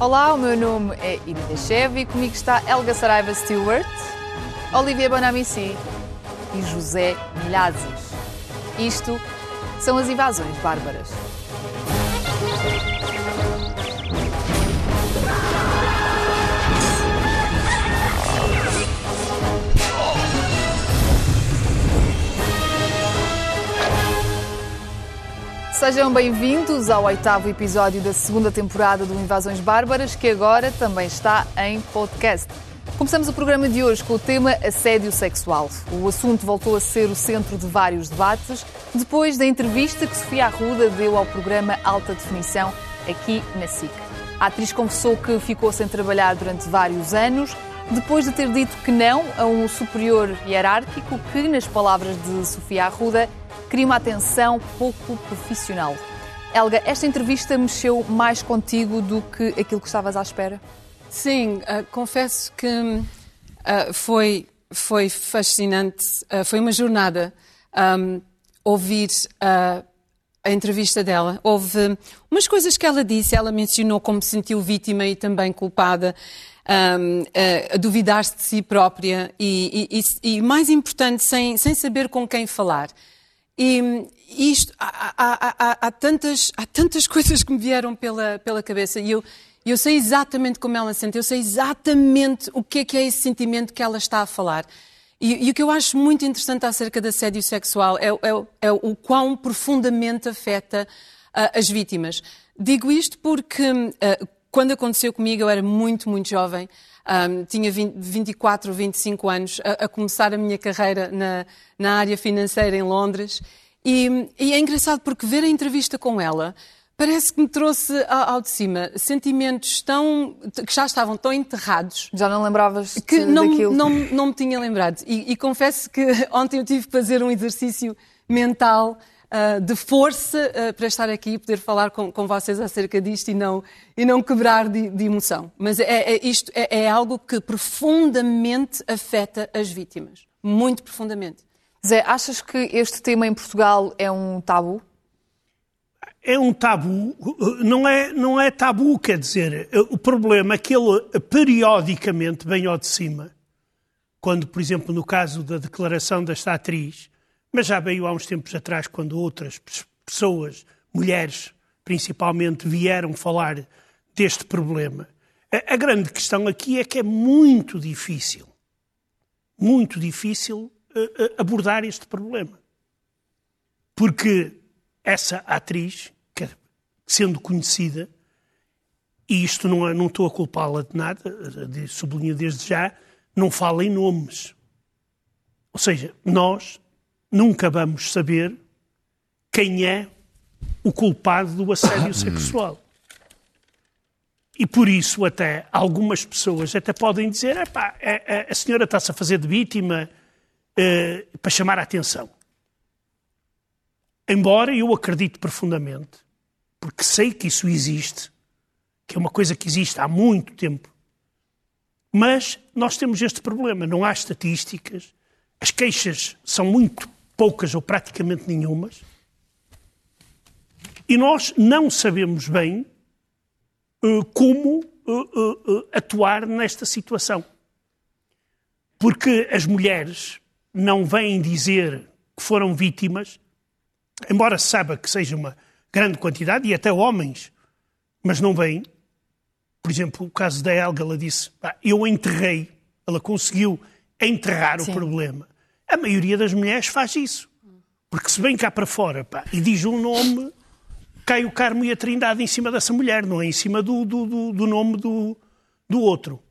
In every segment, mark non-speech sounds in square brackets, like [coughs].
Olá, o meu nome é Ida Chev e comigo está Elga Saraiva Stewart, Olivia Bonamici e José Milhazes. Isto são as invasões bárbaras. Sejam bem-vindos ao oitavo episódio da segunda temporada do Invasões Bárbaras, que agora também está em podcast. Começamos o programa de hoje com o tema assédio sexual. O assunto voltou a ser o centro de vários debates depois da entrevista que Sofia Arruda deu ao programa Alta Definição aqui na SIC. A atriz confessou que ficou sem trabalhar durante vários anos, depois de ter dito que não a um superior hierárquico que, nas palavras de Sofia Arruda, queria uma atenção pouco profissional. Helga, esta entrevista mexeu mais contigo do que aquilo que estavas à espera? Sim, uh, confesso que uh, foi, foi fascinante, uh, foi uma jornada um, ouvir a entrevista dela. Houve umas coisas que ela disse, ela mencionou como se sentiu vítima e também culpada. Um, a duvidar-se de si própria e, e, e, mais importante, sem, sem saber com quem falar. E isto, há, há, há, há, tantas, há tantas [laughs] coisas que me vieram pela, pela cabeça e eu, eu sei exatamente como ela sente, eu sei exatamente o que é que é esse sentimento que ela está a falar. E, e o que eu acho muito interessante acerca do assédio sexual é, é, é o quão profundamente afeta uh, as vítimas. Digo isto porque uh, quando aconteceu comigo eu era muito, muito jovem. Um, tinha 20, 24 ou 25 anos a, a, começar a minha carreira na, na área financeira em Londres. E, e, é engraçado porque ver a entrevista com ela parece que me trouxe ao de cima sentimentos tão que já estavam tão enterrados. Já não lembravas que não, daquilo? Não, não me tinha lembrado. E, e confesso que [laughs] ontem eu tive que fazer um exercício mental uh, de força uh, para estar aqui e poder falar com, com, vocês acerca disto e não, e não quebrar de, de emoção. Mas é, é isto é, é, algo que profundamente afeta as vítimas. Muito profundamente. Zé, achas que este tema em Portugal é um tabu? É um tabu, não é, não é tabu, quer dizer, o problema é que ele periodicamente vem ao de cima. Quando, por exemplo, no caso da declaração desta atriz, mas já veio há uns tempos atrás, quando outras pessoas, mulheres principalmente, vieram falar deste problema. A, a grande questão aqui é que é muito difícil, muito difícil uh, uh, abordar este problema. Porque essa atriz, que, sendo conhecida, e isto não, é, não estou a culpá-la de nada, sublinho desde já, não fala em nomes. Ou seja, nós nunca vamos saber quem é o culpado do assédio sexual. E por isso até algumas pessoas até podem dizer é, a senhora está-se a fazer de vítima eh, para chamar a atenção. Embora eu acredite profundamente, porque sei que isso existe, que é uma coisa que existe há muito tempo, mas nós temos este problema, não há estatísticas, as queixas são muito poucas ou praticamente nenhumas, e nós não sabemos bem uh, como uh, uh, atuar nesta situação. Porque as mulheres não vêm dizer que foram vítimas, embora saiba que seja uma grande quantidade, e até homens, mas não vêm. Por exemplo, o caso da Helga, ela disse: Eu enterrei, ela conseguiu enterrar Sim. o problema. A maioria das mulheres faz isso. Porque se vem cá para fora pá, e diz um nome, cai o Carmo e a Trindade em cima dessa mulher, não é em cima do, do, do, do nome do, do outro.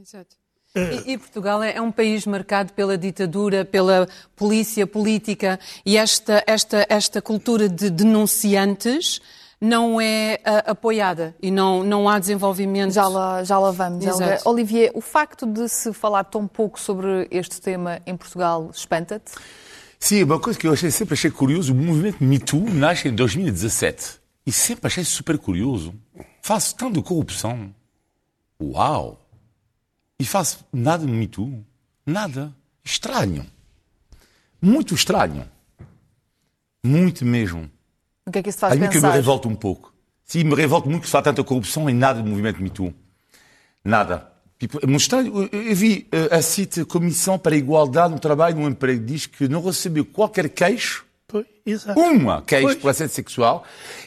Exato. E, e, Portugal é, é um país marcado pela ditadura, pela polícia política e esta, esta, esta cultura de denunciantes não é uh, apoiada e não, não há desenvolvimento. Já lá, já lá vamos. Exato. Olivier, o facto de se falar tão pouco sobre este tema em Portugal espanta-te? Sim, uma coisa que eu achei, sempre achei curioso, o movimento Me Too nasce em 2017. E sempre achei super curioso. Faz tanto de corrupção. Uau! E faz nada no Me Too. Nada. Estranho. Muito estranho. Muito mesmo. O que é que isso faz Aí pensar? que eu me revolto um pouco. Sim, me revolta muito que se fala tanta corrupção e nada do movimento Me Too. Nada. Tipo, é muito estranho. Eu vi uh, a CIT, Comissão para a Igualdade no Trabalho e no Emprego, diz que não recebeu qualquer queixo, Pois, exato. uma queixo Pois. por assédio sexual,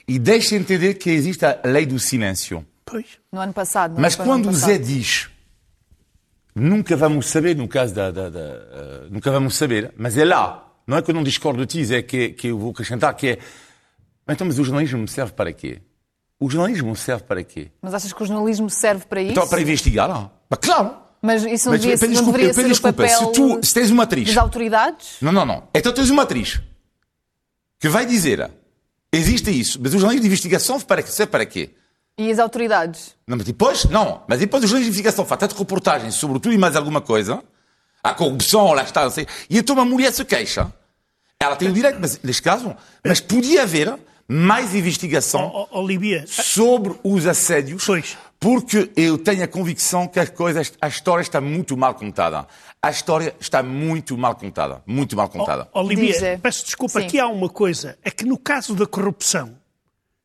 e deixa entender que existe a lei do silêncio. Pois. No ano passado. não Mas foi no ano quando o. Zé diz, nunca vamos saber, no caso da. da- da, eh, nunca vamos saber, mas é lá. Não é que eu não discordo de ti, Zé, que, que eu vou acrescentar, que é. Então, mas o jornalismo serve para quê? O jornalismo serve para quê? Mas achas que o jornalismo serve para isso? Então, para investigar, não. Mas claro! Mas isso não, Mas, devia, não desculpa, deveria ser desculpa, se tu se tens uma atriz. das autoridades? Não, não, não. Então tens uma atriz que vai dizer existe isso, mas o jornalismo de investigação para, serve para quê? E as autoridades? Não, mas depois, não. Mas depois o jornalismo de investigação faz tanta reportagem sobre tudo e mais alguma coisa, a corrupção, lá está, não sei, e então uma mulher se queixa. Ela tem o direito, mas neste caso, mas podia haver mais investigação ó, Olivia, sobre os assédios, Pois. porque eu tenho a convicção que as coisas, a história está muito mal contada. A história está muito mal contada. Muito mal contada. Olivia, é. peço desculpa, Sim. aqui há uma coisa. É que no caso da corrupção,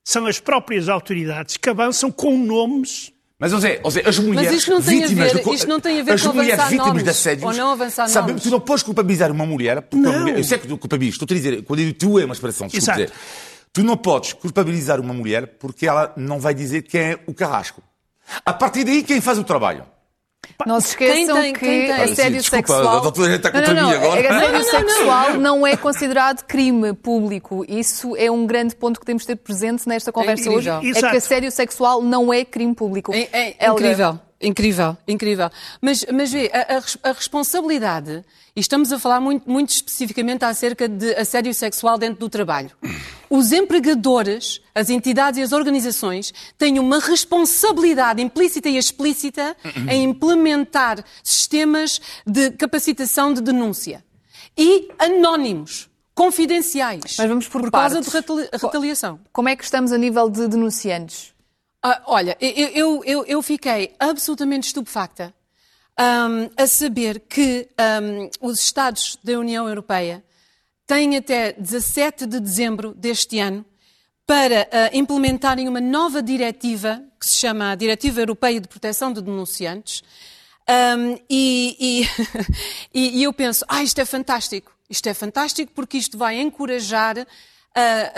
são as próprias autoridades que avançam com nomes Mas, José, José, as mulheres isto não tem a vítimas ver- não a ver as com mulheres vítimas nomes, de assédios, ou não avançar sabe, nomes. Tu não podes culpabilizar uma mulher, porque uma Não. mulher- eu sei que tu culpabilizas, estou a dizer, quando eu digo tu é uma expressão, desculpa Exato. dizer. Tu não podes culpabilizar uma mulher porque ela não vai dizer quem é o carrasco. A partir daí, quem faz o trabalho? Não se esqueçam tem- que assédio sexual. não, não, mim não. agora. é que Assédio sexual não é considerado crime público. Isso é um grande ponto que temos de ter presente nesta conversa hoje. incrível. É que assédio sexual não é crime público. É, é incrível, incrível, incrível. Mas, mas vê, a, a a responsabilidade, e estamos a falar muito, muito especificamente acerca de assédio sexual dentro do trabalho. Os empregadores, as entidades e as organizações têm uma responsabilidade implícita e explícita em implementar sistemas de capacitação de denúncia. E anónimos, confidenciais. Mas vamos por causa partes. de retali- retaliação. Como é que estamos a nível de denunciantes? Ah, olha, eu, eu, eu, fiquei absolutamente estupefacta ahm, a saber que ahm, os Estados da União Europeia têm até 17 de dezembro deste ano para ah, implementarem uma nova diretiva que se chama a Diretiva Europeia de Proteção de Denunciantes. E, e- [laughs] e- e eu penso, ah, isto é fantástico. Isto é fantástico porque isto vai encorajar ah,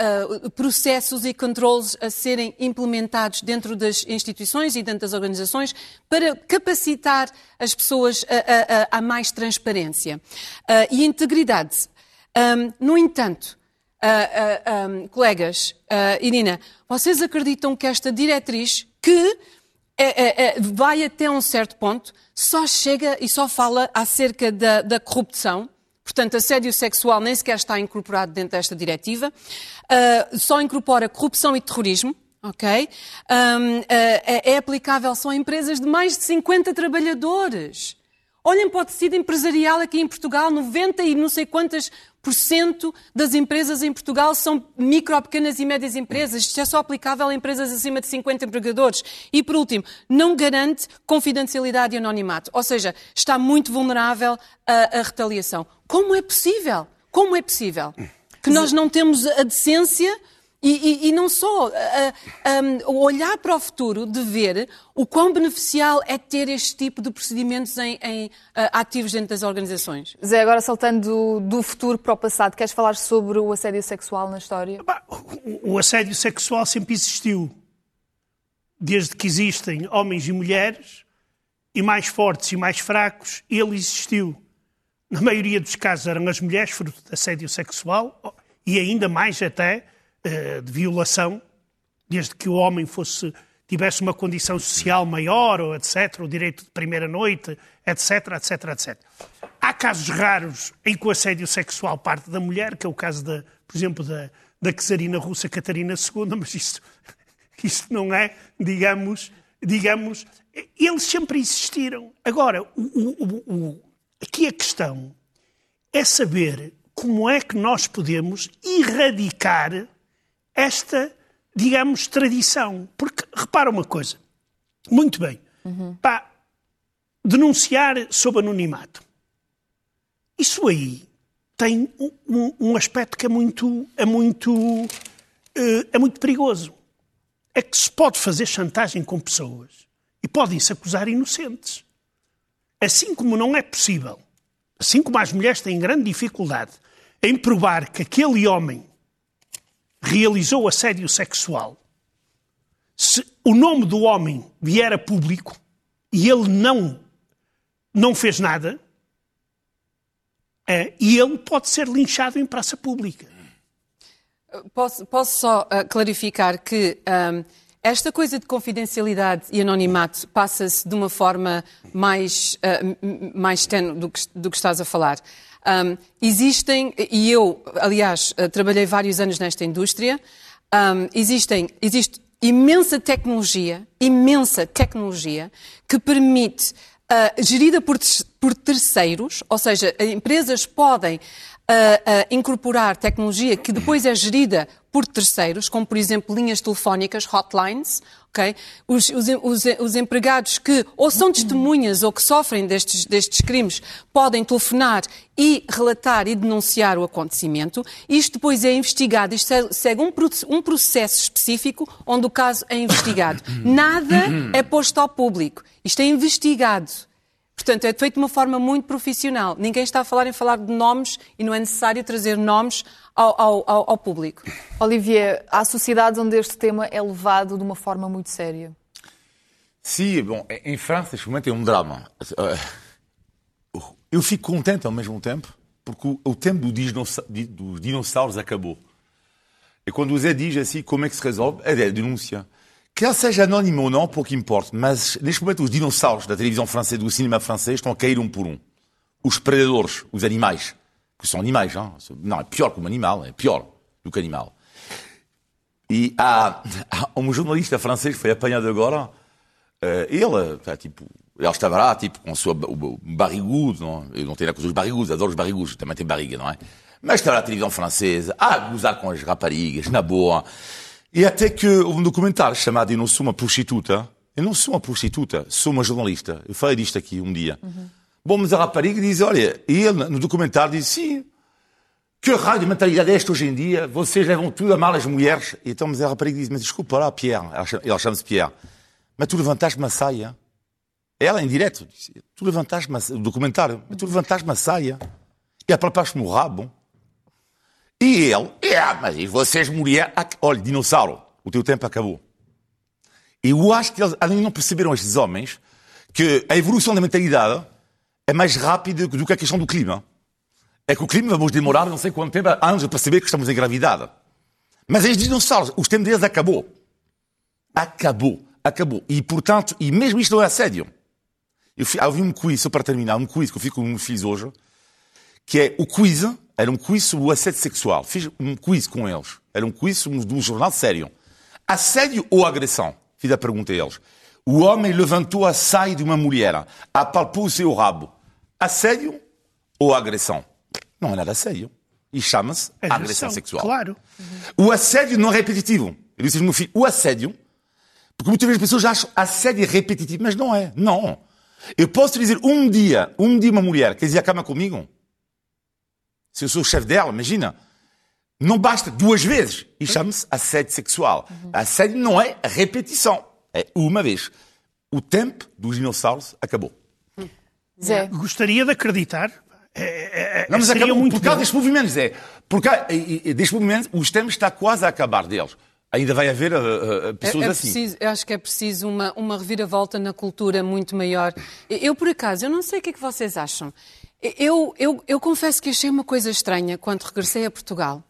ah, processos e controles a serem implementados dentro das instituições e dentro das organizações para capacitar as pessoas a, a- a- mais transparência ah, e integridade. Ahm, no entanto, ahm, colegas, Irina, vocês acreditam que esta diretriz que é- é- é, vai até um certo ponto, só chega e só fala acerca da, da corrupção. Portanto, assédio sexual nem sequer está incorporado dentro desta diretiva. Ah, só incorpora corrupção e terrorismo. Ok? Ahm, ah, é, aplicável só a empresas de mais de 50 trabalhadores. Olhem para o tecido empresarial aqui em Portugal, 90 e não sei quantas das empresas em Portugal são micro, pequenas e médias empresas. Isto é só aplicável a empresas acima de 50 empregadores. E, por último, não garante confidencialidade e anonimato. Ou seja, está muito vulnerável à, à retaliação. Como é possível? Como é possível que nós não temos a decência e, e- e não só ah, um, olhar para o futuro de ver o quão beneficial é ter este tipo de procedimentos em, em, ah, ativos dentro das organizações. Zé, agora saltando do, do futuro para o passado, queres falar sobre o assédio sexual na história? Bah, o- o assédio sexual sempre existiu. Desde que existem homens e mulheres, e mais fortes e mais fracos, ele existiu. Na maioria dos casos eram as mulheres fruto de assédio sexual, e ainda mais até de violação, desde que o homem fosse tivesse uma condição social maior, ou etc., o direito de primeira noite, etc., etc., etc. Há casos raros em que o assédio sexual parte da mulher, que é o caso, da, por exemplo, da, da czarina russa Catarina II, mas isso, [laughs] isso não é, digamos, digamos, eles sempre existiram. Agora, o- o- o- aqui a questão é saber como é que nós podemos erradicar esta, digamos, tradição. Porque, repara uma coisa, muito bem, pá, denunciar sob anonimato. Isso aí tem um, um- um aspecto que é muito, é muito, eh, é muito perigoso. é que se pode fazer chantagem com pessoas e podem-se acusar inocentes. Assim como não é possível, assim como as mulheres têm grande dificuldade em provar que aquele homem realizou assédio sexual, se o nome do homem vier a público e ele não, não fez nada, é, e ele pode ser linchado em praça pública. Posso, posso só uh, clarificar que um, esta coisa de confidencialidade e anonimato passa-se de uma forma mais, uh, mais tenue do que, do que estás a falar. Um, existem, e eu, aliás, uh, trabalhei vários anos nesta indústria, um, existem, existe imensa tecnologia, imensa tecnologia, que permite uh, gerida por, por, terceiros, ou seja, empresas podem uh, uh, incorporar tecnologia que depois é gerida por terceiros, como por exemplo linhas telefónicas, hotlines, ok? Os, os, os, os, empregados que ou são testemunhas ou que sofrem destes, destes crimes podem telefonar e relatar e denunciar o acontecimento. Isto depois é investigado, isto segue um, um processo específico onde o caso é investigado. Nada é posto ao público. Isto é investigado. Portanto, é feito de uma forma muito profissional. Ninguém está a falar em falar de nomes e não é necessário trazer nomes ao, ao, ao, ao público. Olivier, há sociedades onde este tema é levado de uma forma muito séria. Sim, bom, em França, este momento é um drama. Eu fico contente ao mesmo tempo, porque o tempo dos dinossauros acabou. E quando o Zé diz assim, como é que se resolve? É a denúncia. Quer seja anónimo ou não, pouco importa, mas neste momento os dinossauros da televisão francesa, do cinema francês, estão a cair um por um. Os predadores, os animais, que são animais, não, não é pior que um animal, é pior do que animal. E há, há um jornalista francês que foi apanhado agora, uh, ele, tá, tipo, ele estava lá, tipo, com o seu barrigudo, não? eu não tenho a coisa dos barrigudos, adoro os barrigudos, também tem barriga, não é? Mas estava na televisão francesa, a gozar com as raparigas, na boa. E até que houve um documentário chamado Eu não sou uma prostituta. Eu não sou uma prostituta, sou uma jornalista. Eu falei disto aqui um dia. Uhum. Bom, mas a rapariga diz, olha, e ele no documentário diz, sim, que raio de mentalidade é esta hoje em dia? Vocês levam tudo a mal as mulheres. E então, mas a rapariga diz, mas desculpa lá, Pierre, ela chama-se Pierre, mas tu levantaste uma saia. Ela, em direto, disse, tu levantaste uma o documentário, mas tu levantaste uma saia e apalpaste-me o rabo. E ele, é, mas vocês mulher, olha, dinossauro, o teu tempo acabou. E eu acho que eles ainda não perceberam, estes homens, que a evolução da mentalidade é mais rápida do que a questão do clima. É que o clima vamos demorar não sei quanto tempo, anos a perceber que estamos em gravidade. Mas estes dinossauros, o tempo deles acabou. Acabou. Acabou. E, portanto, e mesmo isto não é assédio. Eu, ouvi um quiz, só para terminar, um quiz que eu fiz com meus filhos hoje, que é o quiz era um quiz sobre o assédio sexual. Fiz um quiz com eles. Era um quiz de um jornal sério. Assédio ou agressão? Fiz a pergunta a eles. O homem levantou a saia de uma mulher, apalpou o seu rabo. Assédio ou agressão? Não é nada sério. E chama-se agressão, agressão sexual. Claro. Uhum. O assédio não é repetitivo. Eu disse meu filho, o assédio, porque muitas vezes as pessoas acham assédio é repetitivo, mas não é. Não. Eu posso dizer um dia, um dia uma mulher quer dizer a cama comigo, se eu sou o chefe dela, imagina. Não basta duas vezes. E chama-se assédio sexual. Uhum. Assédio não é repetição. É uma vez. O tempo dos dinossauros acabou. Zé. Gostaria de acreditar. É, é, é não, mas acabou muito por causa destes movimentos, Zé. Por causa destes movimentos, os tempos está quase a acabar deles. Ainda vai haver uh, uh, pessoas é, é assim. Preciso, eu acho que é preciso uma, uma reviravolta na cultura muito maior. Eu, por acaso, eu não sei o que é que vocês acham. Eu, eu, eu confesso que achei uma coisa estranha quando regressei a Portugal,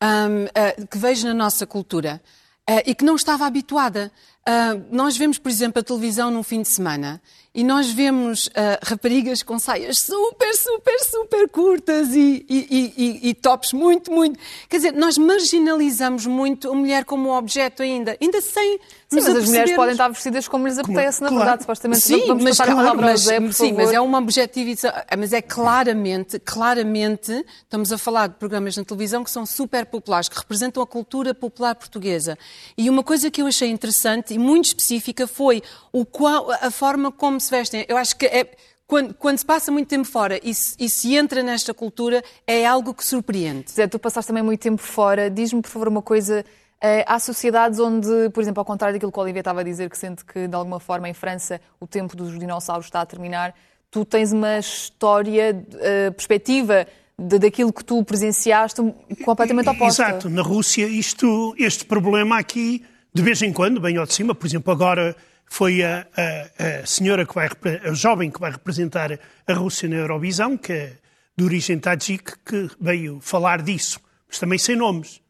um, uh, que vejo na nossa cultura uh, e que não estava habituada. Uh, nós vemos, por exemplo, a televisão num fim de semana e nós vemos uh, raparigas com saias super, super, super curtas e, e, e, e, tops muito, muito. Quer dizer, nós marginalizamos muito a mulher como objeto ainda, ainda sem. Sim, mas as mulheres podem estar vestidas como lhes apetece, na verdade, supostamente. Sim, vamos mas, claro, mas, Zé, sim mas é uma objetivização. Mas é claramente, claramente, estamos a falar de programas na televisão que são super populares, que representam a cultura popular portuguesa. E uma coisa que eu achei interessante e muito específica foi o qual, a forma como se vestem. Eu acho que é, quando, quando, se passa muito tempo fora e se, e se, entra nesta cultura, é algo que surpreende. Zé, tu passaste também muito tempo fora. Diz-me, por favor, uma coisa. Eh, há sociedades onde, por exemplo, ao contrário daquilo que o Olivier estava a dizer, que sente que de alguma forma em França o tempo dos dinossauros está a terminar, tu tens uma história, uh, perspectiva de, daquilo que tu presenciaste completamente oposta. Exato. Na Rússia, isto, este problema aqui, de vez em quando, bem ao de cima, por exemplo, agora foi a, a, a senhora que vai, a jovem que vai representar a Rússia na Eurovisão, que é de origem tadjik, que veio falar disso, mas também sem nomes.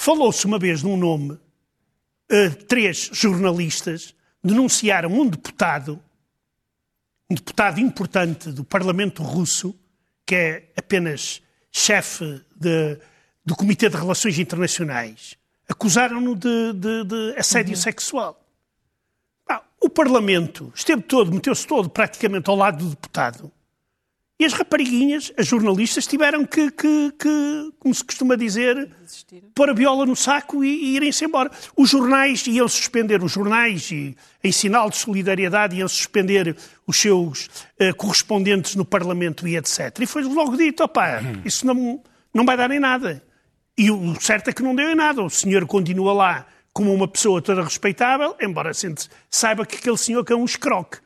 Falou-se uma vez de um nome, uh, três jornalistas denunciaram um deputado, um deputado importante do Parlamento Russo, que é apenas chefe de, do Comitê de Relações Internacionais, acusaram-no de, de, de, assédio uhum. sexual. Ah, o Parlamento esteve todo, meteu-se todo praticamente ao lado do deputado e as rapariguinhas, as jornalistas, tiveram que, que, que como se costuma dizer, pôr a viola no saco e, e irem-se embora. Os jornais iam suspender, os jornais, e, em sinal de solidariedade, iam suspender os seus uh, correspondentes no Parlamento e etc. E foi logo dito, opá, isso não, não vai dar em nada. E o certo é que não deu em nada. O senhor continua lá como uma pessoa toda respeitável, embora saiba que aquele senhor que é um escroque.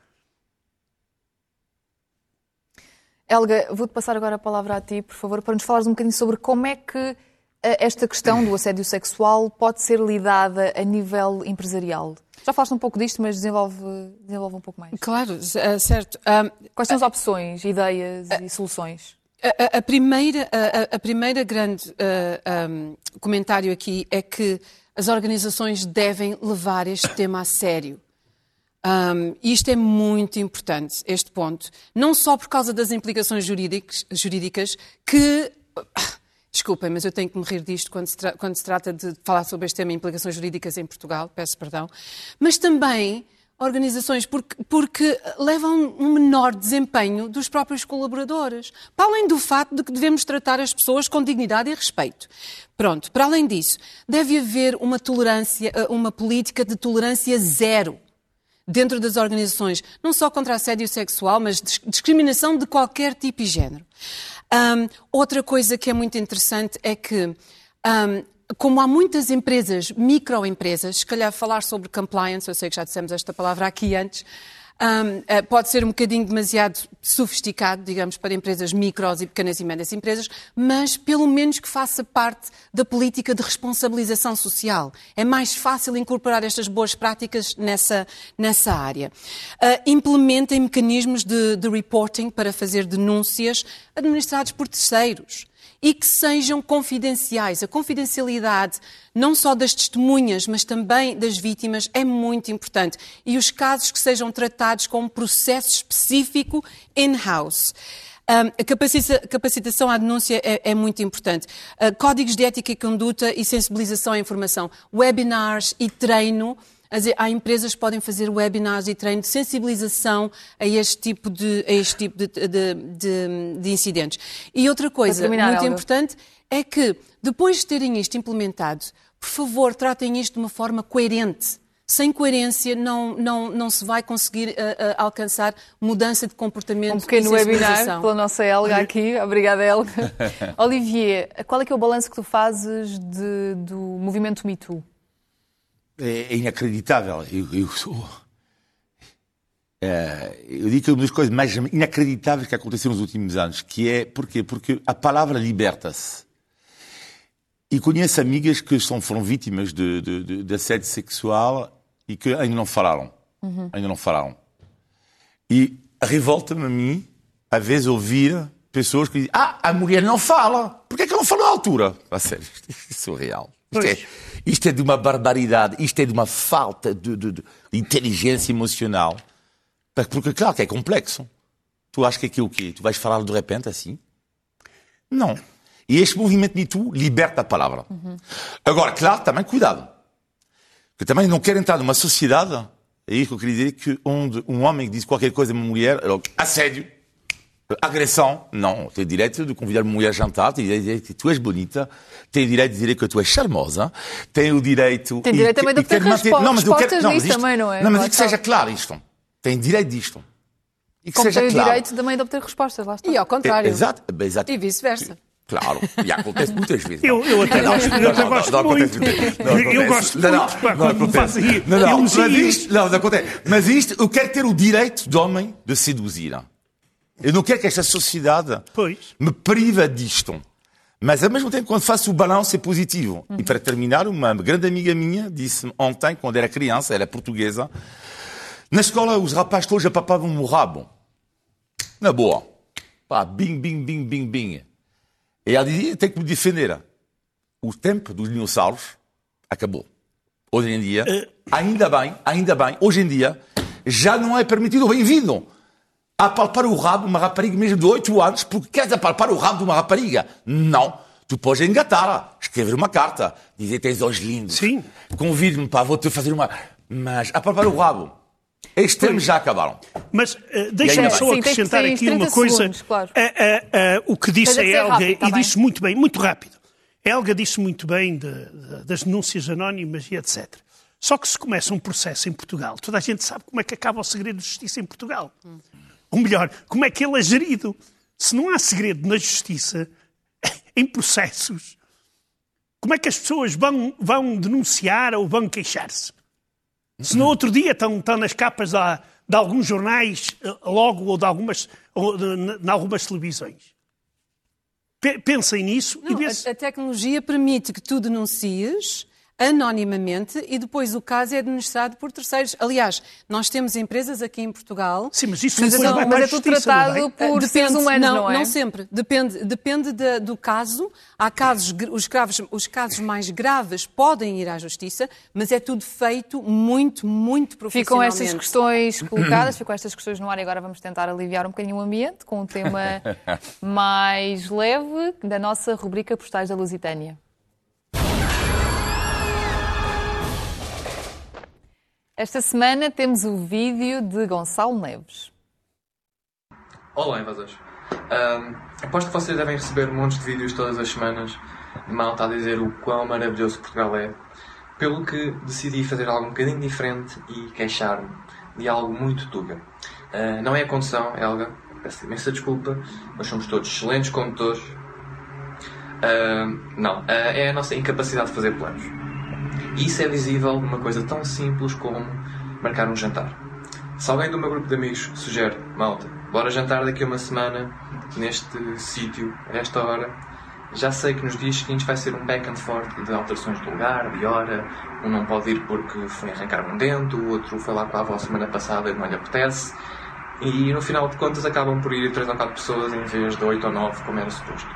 Helga, vou-te passar agora a palavra a ti, por favor, para nos falares um bocadinho sobre como é que eh, esta questão do assédio sexual pode ser lidada a nível empresarial. Já falaste um pouco disto, mas desenvolve, desenvolve um pouco mais. Claro, eh, certo. Quais são as opções, ideias e soluções? A, a, primeira, a, a, primeira grande uh, um, comentário aqui é que as organizações devem levar este tema a sério. Um, isto é muito importante, este ponto. Não só por causa das implicações jurídicas, jurídicas que. [coughs] Desculpem, mas eu tenho que me rir disto quando se, quando se trata de falar sobre este tema implicações jurídicas em Portugal, peço perdão. Mas também organizações porque, porque, levam um menor desempenho dos próprios colaboradores. Para além do facto de que devemos tratar as pessoas com dignidade e respeito. Pronto, para além disso, deve haver uma tolerância, uma política de tolerância zero dentro das organizações, não só contra assédio sexual, mas discriminação de qualquer tipo e género. Um, outra coisa que é muito interessante é que, um, como há muitas empresas, microempresas, se calhar falar sobre compliance, eu sei que já dissemos esta palavra aqui antes, um, eh, pode ser um bocadinho demasiado sofisticado, digamos, para empresas micros e pequenas e médias empresas, mas pelo menos que faça parte da política de responsabilização social. É mais fácil incorporar estas boas práticas nessa, nessa área. Uh, implementem mecanismos de, de reporting para fazer denúncias administrados por terceiros e que sejam confidenciais. A confidencialidade, não só das testemunhas, mas também das vítimas, é muito importante. E os casos que sejam tratados com um processo específico in-house. a capacitação à denúncia é, é muito importante. Uh, códigos de ética e conduta e sensibilização à informação. Webinars e treino há empresas que podem fazer webinars e treino de sensibilização a este tipo de, a este tipo de, de, de, de incidentes. E outra coisa terminar, muito importante é que, depois de terem isto implementado, por favor, tratem isto de uma forma coerente. Sem coerência não, não, não se vai conseguir uh, uh, alcançar mudança de comportamento. Um pequeno webinar pela nossa Helga aqui. Obrigada, Helga. [laughs] Olivier, qual é que é o balanço que tu fazes de, do movimento Me Too? É, é inacreditável. Eu, eu, sou, é, eu digo que é uma das coisas mais inacreditáveis que aconteceram nos últimos anos, que é porquê? Porque a palavra liberta-se. E conheço amigas que são, foram vítimas de, de, de, de assédio sexual e que ainda não falaram. Uhum. Ainda não falaram. E revolta-me a mim, às vezes, ouvir pessoas que dizem: Ah, a mulher não fala. Porquê é que ela não falou à altura? A sério, isto é surreal. Isto é, isto é de uma barbaridade, isto é de uma falta de, de, de inteligência emocional. Porque, claro que é complexo. Tu achas que aqui o quê? Tu vais falar de repente assim? Não. E este movimento de tu liberta a palavra. Uhum. Agora, claro, também cuidado. Que também não quero entrar numa sociedade, é isso que eu queria dizer, que onde um homem diz qualquer coisa a uma mulher, assédio, Agressão, não. Tem direito de convidar uma mulher a jantar, tem direito de dizer que tu és bonita, tem direito de dizer que tu és charmosa, tem o direito... Tem direito e, também de obter respostas, não, mas eu quero, não, mas isto, também, não é? Não, mas que seja claro isto. Tem direito disto. E que Como seja tem claro. o direito também de obter respostas, lá está. E ao contrário. É, exato, exato. E vice-versa. Claro, e acontece muitas vezes. Eu, eu até Não, gosto, não, eu até não, gosto não muito. acontece. Não eu gosto Não, não, muito pá, não quando me acontece. Não, não, mas isto, não, não acontece. Mas isto, eu quero ter o direito do homem de seduzir. Eu não quero que esta sociedade Pois. me priva disto. Mas, ao mesmo tempo, quando faço o balanço, é positivo. E para terminar, uma grande amiga minha disse-me ontem, quando era criança, ela é portuguesa, na escola os rapazes todos apapavam o rabo. Na boa. Pá, bing, bing, bing, bing, bing. E ela dizia, tem que me defender. O tempo dos dinossauros acabou. Hoje em dia, ainda bem, ainda bem, hoje em dia, já não é permitido, bem-vindo, apalpar o rabo de uma rapariga mesmo de 8 anos, porque queres apalpar o rabo de uma rapariga. Não. Tu podes engatar, escrever uma carta, dizer tens olhos lindos. Sim. Convide-me, pá, vou-te fazer uma... Mas apalpar o rabo. Estes tempos já acabaram. Mas eh, deixa-me só. Sim, acrescentar aqui uma 30 coisa. segundos, claro. Eh, eh, eh, o que disse é a Helga, rápido, tá e bem? disse muito bem, muito rápido. A Helga disse muito bem de- de- das denúncias anónimas e etc. Só que se começa um processo em Portugal, toda a gente sabe como é que acaba o segredo de justiça em Portugal. Ou melhor, como é que ele é gerido. Se não há segredo na justiça, [laughs] em processos, como é que as pessoas vão, vão denunciar ou vão queixar-se? Se no outro dia estão, estão nas capas da- de, alguns jornais, eh, logo, ou de algumas, ou de, n- em algumas televisões. Pe- Pensem nisso e Não, vê a, a tecnologia permite que tu denuncies anonimamente e depois o caso é administrado por terceiros. Aliás, nós temos empresas aqui em Portugal. Sim, mas isso Mas, depois então, vai mas para é tudo não tratado vai? por Ah, seres humanos, não, é? Não sempre. Depende, depende da- do caso. Há casos, os, graves, os casos mais graves podem ir à justiça, mas é tudo feito muito, muito Ficam profissionalmente. estas questões colocadas, ficam estas questões no ar e agora vamos tentar aliviar um bocadinho o ambiente com um tema [laughs] mais leve da nossa rubrica Postais da Lusitânia. Esta semana temos o vídeo de Gonçalo Neves. Olá, invasores. Ahm, aposto que vocês devem receber montes de vídeos todas as semanas de malta a dizer o quão maravilhoso Portugal é, pelo que decidi fazer algo um bocadinho diferente e queixar-me de algo muito tuga. Ah, não é a condução, Helga, peço imensa desculpa, mas somos todos excelentes condutores. Ah, não, ah, é a nossa incapacidade de fazer planos. E isso é visível numa coisa tão simples como marcar um jantar. Se alguém do meu grupo de amigos sugere, malta, bora jantar daqui a uma semana, neste sítio, a esta hora, já sei que nos dias seguintes vai ser um back and forth de alterações de lugar, de hora, um não pode ir porque foi arrancar um dente, o outro foi lá com a avó semana passada e não lhe apetece, e no final de contas acabam por ir três ou quatro pessoas em vez de oito ou nove como era suposto.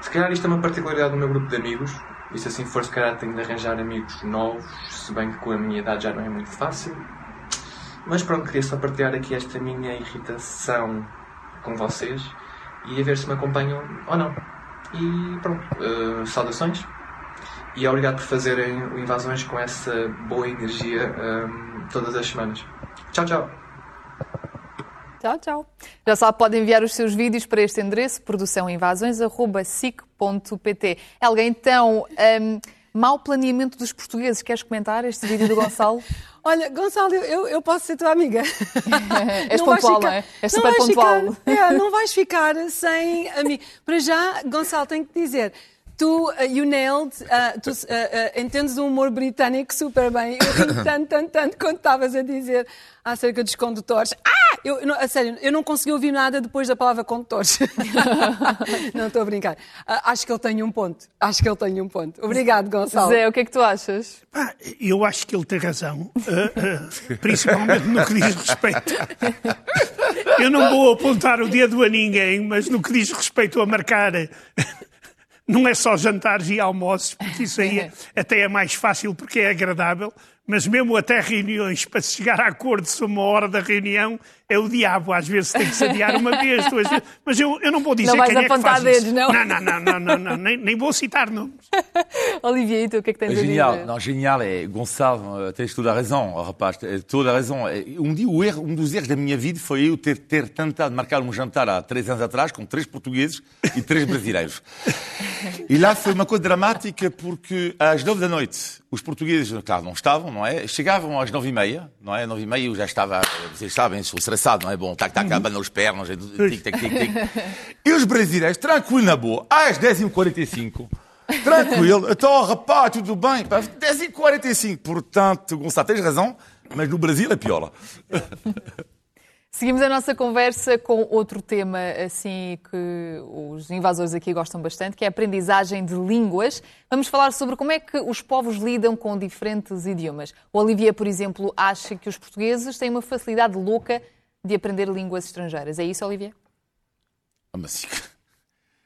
Se calhar isto é uma particularidade do meu grupo de amigos, e se assim for, se calhar tenho de arranjar amigos novos, se bem que com a minha idade já não é muito fácil. Mas pronto, queria só partilhar aqui esta minha irritação com vocês e a ver se me acompanham ou não. E pronto, eh, saudações e obrigado por fazerem o Invasões com essa boa energia eh, todas as semanas. Tchau, tchau! Tchau, tchau. Já sabe, pode enviar os seus vídeos para este endereço, produçãoinvasões.sic.pt. Helga, então, um, mau planeamento dos portugueses. Queres comentar este vídeo do Gonçalo? [laughs] Olha, Gonçalo, eu, eu posso ser tua amiga. [laughs] És Não pontual, ficar- não é? És super pontual. ficar- é, não vais ficar sem amigo. [laughs] Para já, Gonçalo, tenho que dizer. Tu, uh, you nailed, uh, tu uh, uh, entendes o humor britânico super bem. Eu ri [coughs] tanto, tanto, tanto quando estavas a dizer acerca dos condutores. Ah! Eu, não- a sério, eu não consegui ouvir nada depois da palavra condutores. [laughs] não estou a brincar. Ah, acho que ele tem um ponto. Acho que ele tem um ponto. Obrigado, Gonçalo. Zé, o que é que tu achas? Pá, eu acho que ele tem razão, eh, eh, principalmente no que diz respeito. Eu não vou apontar o dedo a ninguém, mas no que diz respeito a marcar. Não é só jantares e almoços, porque isso aí é- até é mais fácil porque é agradável, mas mesmo até reuniões, para se chegar a acordo sobre uma hora da reunião, é o diabo. Às vezes tem que se adiar uma vez, duas vezes. Mas eu, eu não vou dizer Não quem é que apontar faz dedos, isso. não? Não, não, não, não, não, não, nem, nem vou citar nomes. [laughs] Olivia, e tu, o que é que tens É a dizer? genial, não, genial é Gonçalo, eh, tens toda a razão, rapaz, tens toda a razão. Eh, Um dia, o erro, um dos erros da minha vida foi eu ter, ter tentado marcar um jantar há três anos atrás com três portugueses e três brasileiros. E lá foi uma coisa dramática porque às nove da noite os portugueses, claro, não estavam, não é? Chegavam às nove e meia, não é? Nove e meia eu já estava, vocês sabem, sou estressado, não é? Bom, tac, tac, Uhum. abanando as pernas, tic, tac, tic, tic. E os brasileiros, tranquilo na boa, às dez e quarenta e cinco, tranquilo, então, rapaz, tudo bem, pá, dez e quarenta e cinco, portanto, Gonçalo, tens razão, mas no Brasil é pior. [laughs] Seguimos a nossa conversa com outro tema assim que os invasores aqui gostam bastante, que é a aprendizagem de línguas. Vamos falar sobre como é que os povos lidam com diferentes idiomas. O Olivier, por exemplo, acha que os portugueses têm uma facilidade louca de aprender línguas estrangeiras. É isso, Olivier? Ah, mas sim.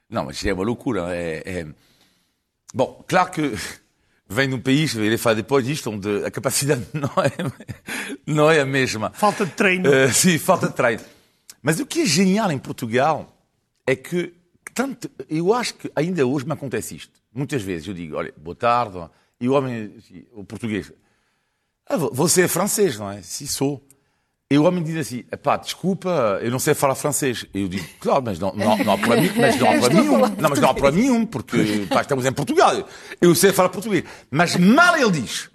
Não, mas é uma loucura. É, é... Bom, claro que vem de um país, eu irei falar depois disto, onde a capacidade [laughs] não é, não é a mesma. Falta de treino. Uh, sim, falta de treino. Mas o que é genial em Portugal é que, tanto, eu acho que ainda hoje me acontece isto. Muitas vezes eu digo, olha, boa tarde, e o homem, o português, ah, você é francês, não é? Sim, sou. E o homem diz assim, pá, desculpa, eu não sei falar francês. Eu digo, claro, mas não, não, não há para mim, mas não há [laughs] para nenhum. Não, mas não há para nenhum, porque pá, estamos em Portugal. Eu sei falar português. Mas mal ele diz,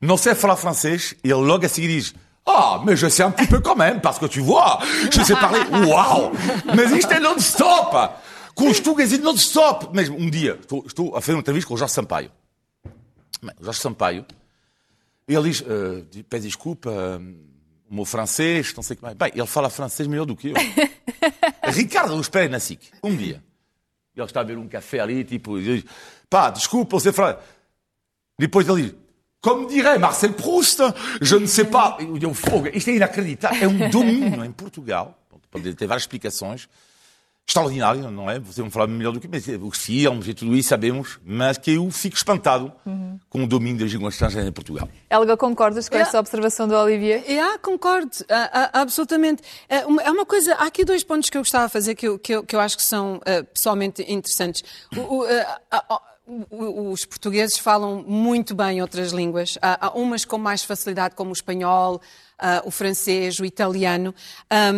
não sei falar francês, ele logo a seguir diz, ah, mais je sais un petit peu quand même, parce que tu vois, je sais parler, uau! Mas isto é non-stop! Com os tugas e non-stop! Mesmo um dia, estou, estou a fazer uma entrevista com o Jorge Sampaio. O Jorge Sampaio, ele diz, uh, pede desculpa, uh, o meu francês, não sei o que mais. Bem, ele fala francês melhor do que eu. [laughs] Ricardo na SIC, um dia. Ele está a beber um café ali, tipo, diz, pá, desculpa, você fala. Depois ele diz, como dirait Marcel Proust, je ne sais pas. Eu fogo, isto é inacreditável. É um domínio em Portugal. Pode ter várias explicações. Extraordinário, não é? Você não fala melhor do que mas, os filmes e tudo isso, sabemos, mas que eu fico espantado Uhum. com o domínio das línguas estrangeiras em Portugal. Helga, concordas com É. essa observação do Olivier? Yeah, concordo, ah, ah, absolutamente. É uma, é uma coisa, há aqui dois pontos que eu gostava de fazer que eu, que eu, que eu acho que são ah, pessoalmente interessantes. O- o, ah, o- os portugueses falam muito bem outras línguas, há, há umas com mais facilidade, como o espanhol, ah, o francês, o italiano. Ah,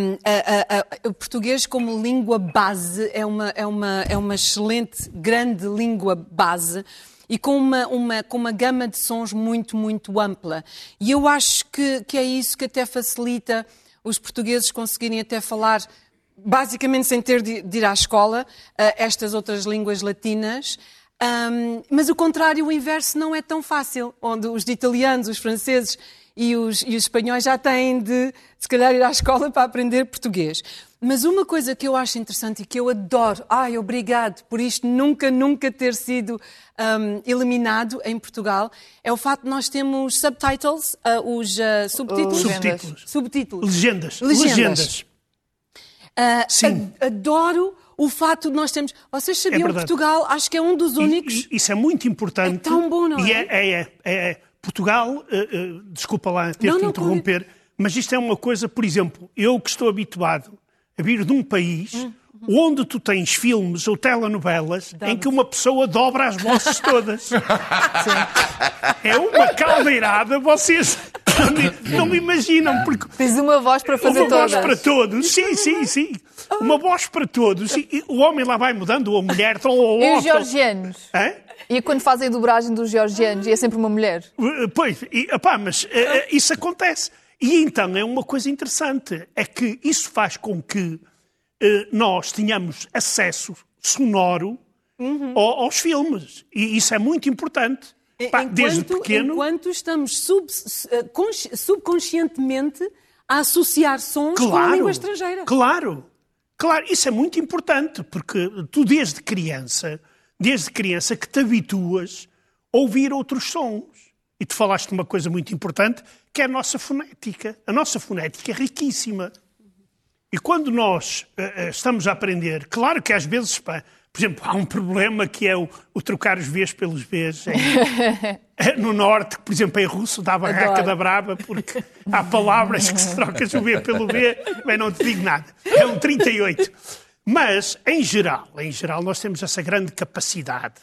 o português como língua base é uma, é uma, é uma excelente, grande língua base e com uma, uma, com uma gama de sons muito, muito ampla. E eu acho que, que é isso que até facilita os portugueses conseguirem até falar, basicamente sem ter de, de ir à escola, eh, estas outras línguas latinas. Ahm, mas o contrário, o inverso não é tão fácil, onde os italianos, os franceses e os, e os espanhóis já têm de, se calhar, ir à escola para aprender português. Mas uma coisa que eu acho interessante e que eu adoro, ai, obrigado por isto nunca, nunca ter sido ahm, eliminado em Portugal, é o facto de nós termos subtitles, ah, os ah, subtítulos. Subtítulos. Subtítulos. Legendas. Legendas. Legendas. Ah, Sim. adoro o facto de nós termos. Vocês sabiam que verdade. Portugal acho que é um dos únicos. E- e- Isso é muito importante. É tão bom, não E é? é, é, é, é. Portugal, eh, eh, desculpa lá ter Não, te não, interromper, mas isto é uma coisa, por exemplo, eu que estou habituado a vir de um país Hum, onde tu tens filmes ou telenovelas em que uma pessoa dobra as vozes todas. [laughs] É uma caldeirada, vocês [coughs] não, me- não imaginam, porque Tens uma voz para fazer uma voz todas. para todos, sim, sim, sim. Uma voz para todos. E, o homem lá vai mudando, ou a mulher, ou o E os georgianos? Hã? E quando fazem a dobragem dos georgianos, e é sempre uma mulher? Uh, Pois, e, epá, mas uh, uh, isso acontece. E então é uma coisa interessante, é que isso faz com que uh, nós tenhamos acesso sonoro ao- aos filmes. E isso é muito importante. Pá, desde pequeno. enquanto estamos sub- eh, consci- subconscientemente a associar sons com a Claro, língua estrangeira. Claro, claro, isso é muito importante, porque tu desde criança, desde criança que te habituas a ouvir outros sons. E tu falaste de uma coisa muito importante, que é a nossa fonética. A nossa fonética é riquíssima. E quando nós eh, estamos a aprender, claro que às vezes, pá, por exemplo, há um problema que é o, o trocar os Vs pelos Vs. eh, [laughs] no norte, por exemplo, em russo, dá a barraca Adoro. da braba, porque há palavras que se trocas o V pelo V, bem, não te digo nada. É um 38. Mas, em geral, em geral, nós temos essa grande capacidade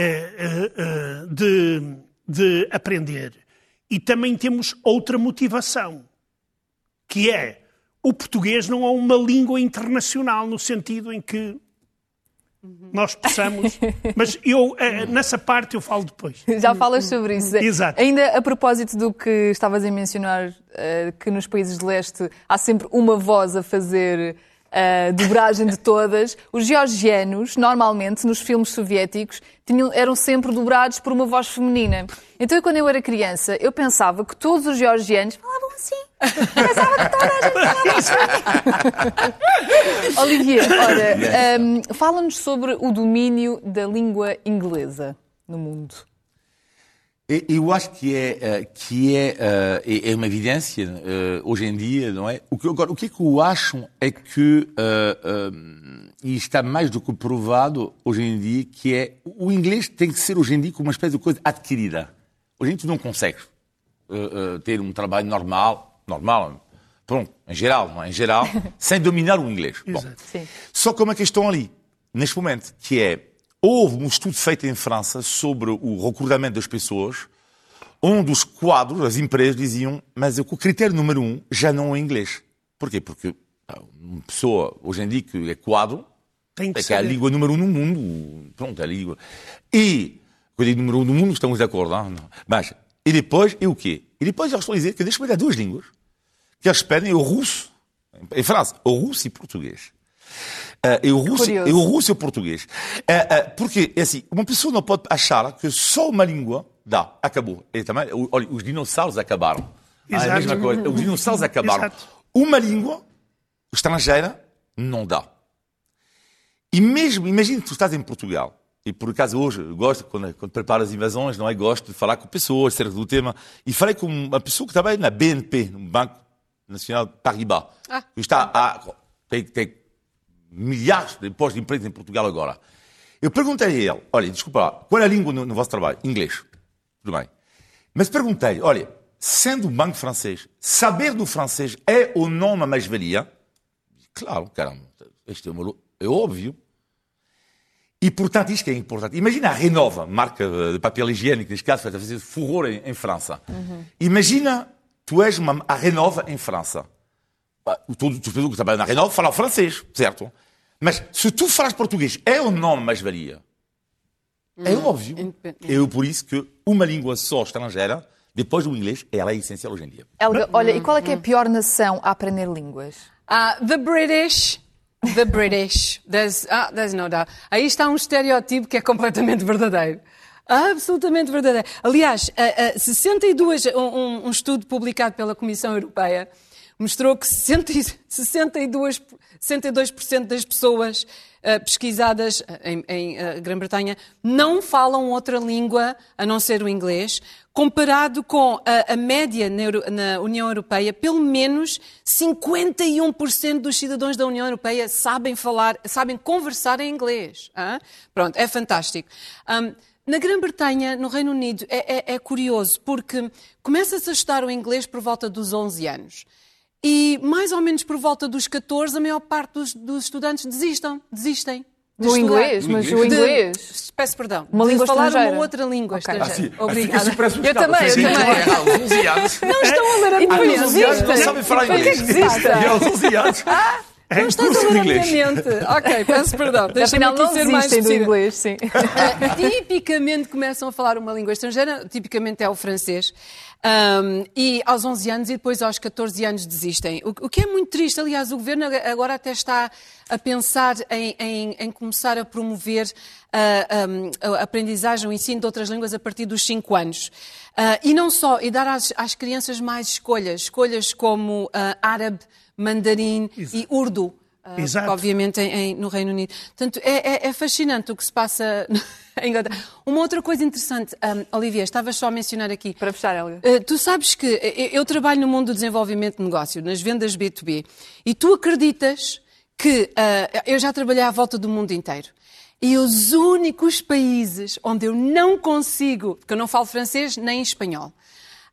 eh, eh, eh, de, de aprender. E também temos outra motivação, que é o português não é uma língua internacional no sentido em que nós possamos. [laughs] Mas eu, nessa parte, eu falo depois. Já falas sobre isso. Exato. Ainda a propósito do que estavas a mencionar, que nos países de leste há sempre uma voz a fazer a dobragem de todas. Os georgianos, normalmente, nos filmes soviéticos, tinham, eram sempre dobrados por uma voz feminina. Então, quando eu era criança, eu pensava que todos os georgianos falavam assim. Pensava que toda a gente falava assim. [laughs] Olivier, ora, um, fala-nos sobre o domínio da língua inglesa no mundo. Eu acho que é, eh, que é, eh, é uma evidência eh, hoje em dia, não é? O que, agora, o que é que eu acho é que, e está mais do que provado hoje em dia, que é o inglês tem que ser hoje em dia como uma espécie de coisa adquirida. Hoje em dia tu não consegues ter um trabalho normal, normal, pronto, em geral, não é? Em geral, [laughs] sem dominar o inglês. Bom, só que uma questão ali, neste momento, que é Houve um estudo feito em França sobre o recrutamento das pessoas, onde os quadros, as empresas diziam, mas o critério número um já não é inglês. Porquê? Porque uma pessoa, hoje em dia, que é quadro, Tem que é, que é a língua número um no mundo. Pronto, é a língua. E, quando eu digo número um no mundo, estamos de acordo. Não? Mas, e depois, e o quê? E depois eles estão a dizer que deixa-me dar duas línguas, que eles pedem o russo, em França, o russo e português. Uh, e, o russo, e o russo e o português. Uh, uh, porque, é assim, uma pessoa não pode achar que só uma língua dá, acabou. E também, olha, os dinossauros acabaram. Ah, é a mesma coisa. Os dinossauros acabaram. Exato. Uma língua estrangeira não dá. E mesmo, imagina que tu estás em Portugal, e por acaso hoje gosto, quando, quando preparo as invasões, não é? Gosto de falar com pessoas acerca do tema. E falei com uma pessoa que trabalha na BNP, no Banco Nacional de Paribas, ah. que está a, tem, tem milhares de postos de emprego em Portugal agora. Eu perguntei a ele, olha, desculpa lá, qual é a língua no, no vosso trabalho? Inglês. Tudo bem. Mas perguntei, olha, sendo um banco francês, saber do francês é ou não uma mais-valia? Claro, caramba, isto é, uma, é óbvio. E, portanto, isto é importante. Imagina a Renova, marca de papel higiênico, neste caso, a fazer furor em, em França. Uhum. Imagina, tu és uma, a Renova em França todos os pessoas que trabalham na Renault falam francês, certo? Mas se tu falas português, é ou não mais-valia? É hum, óbvio. É por isso que uma língua só estrangeira, depois do inglês, ela é essencial hoje em dia. Helga, olha, e qual é que é a pior nação a aprender línguas? Uh, the British. The British. There's, ah, there's no doubt. Aí está um estereótipo que é completamente verdadeiro. Absolutamente verdadeiro. Aliás, uh, uh, 62, um, um estudo publicado pela Comissão Europeia mostrou que 62, 62% [laughs] das pessoas uh, pesquisadas em, em uh, Grã-Bretanha não falam outra língua a não ser o inglês, comparado com a, média na, União Europeia, pelo menos 51% dos cidadãos da União Europeia sabem falar, sabem conversar em inglês. Pronto, é fantástico. Um, na Grã-Bretanha, no Reino Unido, é, é, é curioso, porque começa-se a estudar o inglês por volta dos 11 anos. E mais ou menos por volta dos 14, a maior parte dos, dos estudantes desistam, desistem. De do inglês, mas o inglês. De, peço perdão. Uma língua falar estrangeira. uma outra língua okay. estrangeira. Ah, Obrigada. eu também, eu também. Não estão a ler a minha Aos 11 anos não sabem falar inglês. E aos 11 anos... É não estás a ler a minha mente. Ok, peço perdão. Deixa-me aqui ser mais do inglês, sim. Uh, tipicamente começam a falar uma língua estrangeira, tipicamente é o francês. Um, e aos 11 anos e depois aos 14 anos desistem. O, o, que é muito triste, aliás, o governo agora até está a pensar em, em, em começar a promover uh, um, a aprendizagem, o ensino de outras línguas a partir dos 5 anos. Uh, e não só, e dar às, às crianças mais escolhas, escolhas como uh, árabe, mandarim Exato. e urdu. Uh, Exato. Obviamente em, em, no Reino Unido. Portanto, é, é, é, fascinante o que se passa [laughs] em Inglaterra. Uma outra coisa interessante, um, Olivia, estavas só a mencionar aqui. Para fechar, Helga. Uh, tu sabes que eu trabalho no mundo do desenvolvimento de negócio, nas vendas B2B, e tu acreditas que uh, eu já trabalhei à volta do mundo inteiro. E os únicos países onde eu não consigo, porque eu não falo francês nem espanhol,